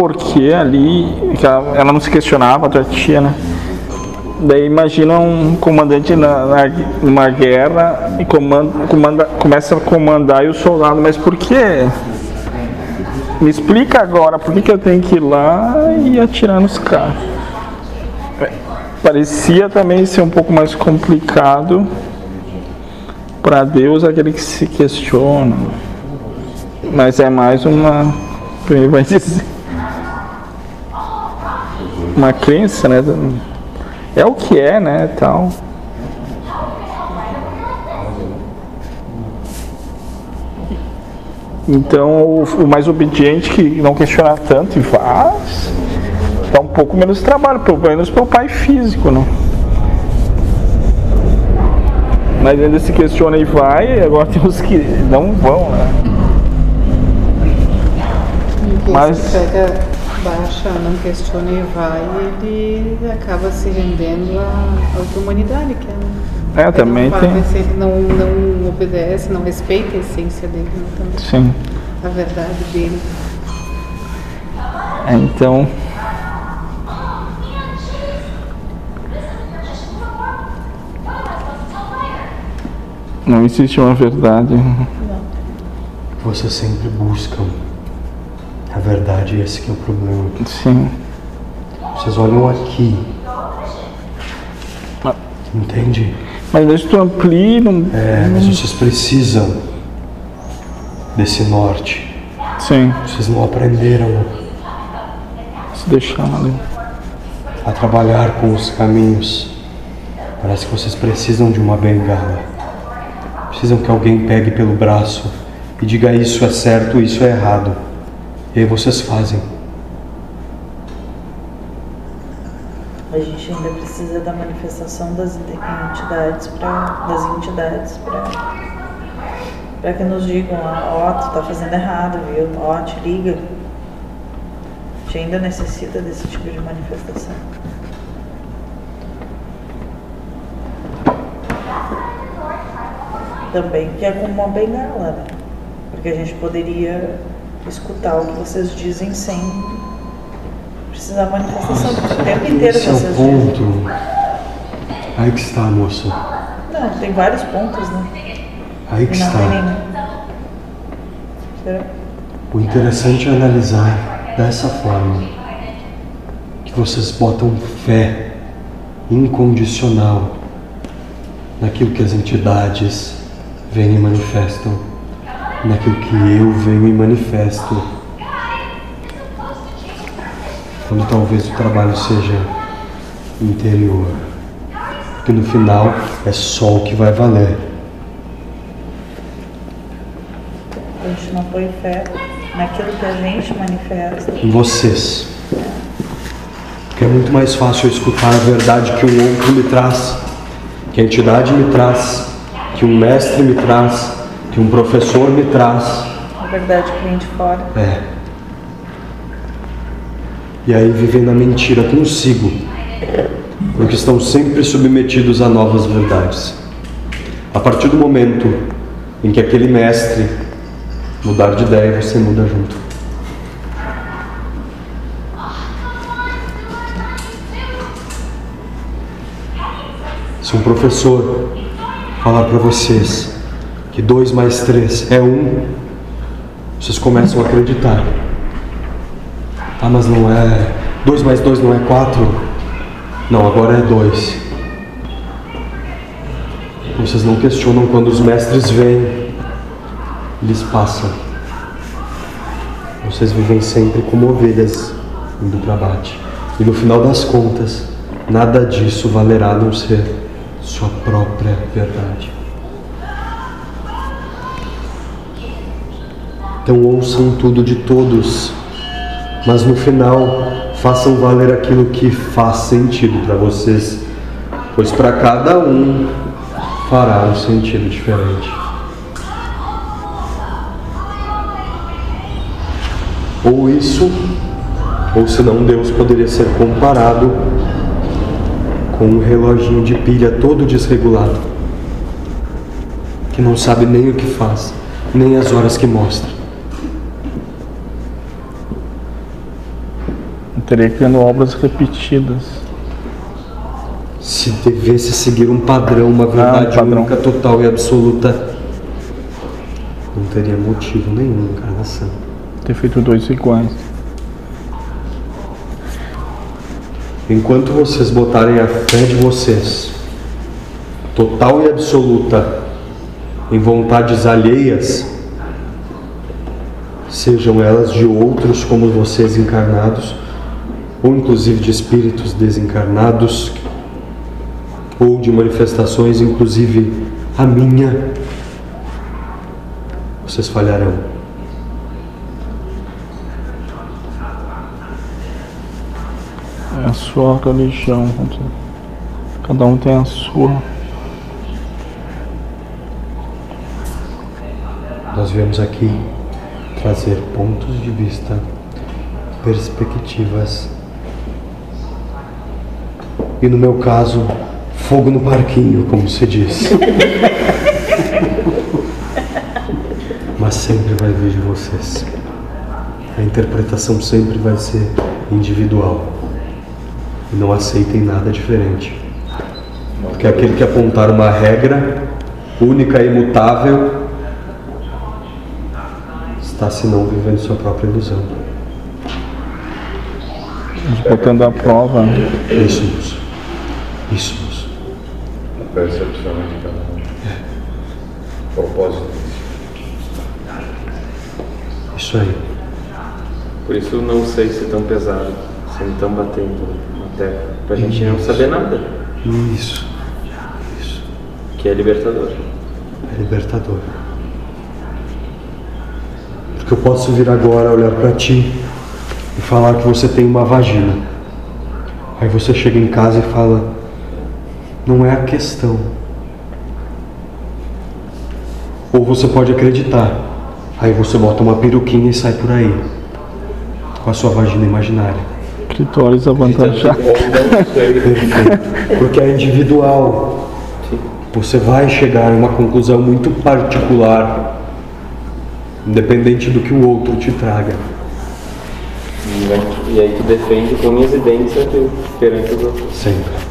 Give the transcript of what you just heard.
porquê ali, que ela, ela não se questionava, a tia, né? Daí imagina um comandante na, na, numa guerra e comanda, comanda, começa a comandar e o soldado, mas por quê? Me explica agora, por que, que eu tenho que ir lá e atirar nos caras? Parecia também ser um pouco mais complicado para Deus aquele que se questiona. Mas é mais uma. Como vai dizer? Uma crença, né? é o que é, né, tal. Então, o, o, mais obediente que não questiona tanto e faz, dá um pouco menos trabalho, pelo menos para o pai físico, né? Mas ainda se questiona e vai, agora tem os que não vão, né? Mas baixa, não questiona e vai, ele acaba se rendendo à auto-humanidade, que é, é também não tem. Se ele não, não obedece, não respeita a essência dele, também. Sim. A verdade dele. É, então. Não existe uma verdade. Não. Você sempre busca a verdade, esse que é o problema. Sim. Vocês olham aqui. Ah. Entende? Mas deixa tu amplia. Não... É, mas vocês precisam desse norte. Sim. Vocês não aprenderam. Se deixar ali. A trabalhar com os caminhos. Parece que vocês precisam de uma bengala. Precisam que alguém pegue pelo braço e diga isso é certo, isso é errado. E aí vocês fazem. A gente ainda precisa da manifestação das entidades para das entidades para para que nos digam, ó, oh, tu tá fazendo errado, viu? Ó, oh, te liga. A gente ainda necessita desse tipo de manifestação. Também que é como uma bengala, né? Porque a gente poderia escutar o que vocês dizem sem precisar manifestação, o tempo inteiro Esse vocês é o ponto. dizem. Aí que está, moça. Não, tem vários pontos, né? Aí que está. tem. Será? O interessante é analisar dessa forma que vocês botam fé incondicional naquilo que as entidades vêm e manifestam, naquilo que eu venho e manifesto. Quando talvez o trabalho seja interior, porque no final é só o que vai valer. A gente não põe fé naquilo que a gente manifesta. em vocês. Porque é muito mais fácil eu escutar a verdade que um outro me traz, que a entidade me traz, que um mestre me traz, que um professor me traz. A verdade que vem de fora. É. E aí vivem na mentira consigo, porque estão sempre submetidos a novas verdades. A partir do momento em que aquele mestre mudar de ideia, você muda junto. Se um professor falar para vocês que 2 mais 3 é 1, um, vocês começam a acreditar. Ah, mas não é. 2 mais 2 não é 4? Não, agora é 2. Vocês não questionam quando os mestres vêm, eles passam. Vocês vivem sempre como ovelhas indo para bate. E no final das contas, nada disso valerá a não ser sua própria verdade. Então ouçam tudo de todos, mas no final façam valer aquilo que faz sentido para vocês, pois para cada um fará um sentido diferente. Ou isso, ou senão Deus poderia ser comparado com um reloginho de pilha todo desregulado, que não sabe nem o que faz, nem as horas que mostra. Teria criando obras repetidas. Se devesse seguir um padrão, uma verdade padrão. única, total e absoluta, não teria motivo nenhum na encarnação. Ter feito dois iguais. Enquanto vocês botarem a fé de vocês, total e absoluta, em vontades alheias, sejam elas de outros como vocês encarnados, ou inclusive de espíritos desencarnados, ou de manifestações, inclusive a minha, vocês falharão. É a sua religião. Cada um tem a sua. Nós viemos aqui trazer pontos de vista, perspectivas e, no meu caso, fogo no parquinho, como se diz. Mas sempre vai vir de vocês. A interpretação sempre vai ser individual. E não aceitem nada diferente. Porque aquele que apontar uma regra única e imutável está, se não, vivendo sua própria ilusão. Botando à prova. Isso, Isso, moço. A percepção de cada um. Propósito. Isso aí. Por isso não sei se é tão pesado, sendo tão batendo na terra, pra gente não saber nada, Isso. Isso. que é libertador. É libertador. Porque eu posso vir agora olhar pra ti e falar que você tem uma vagina. Aí você chega em casa e fala: Não é a questão. Ou você pode acreditar. Aí você bota uma peruquinha e sai por aí. Com a sua vagina imaginária. Clitóris avantajado. Perfeito. Porque é individual. Você vai chegar a uma conclusão muito particular, independente do que o outro te traga. E aí tu defende com aquilo perante os outros. Sempre.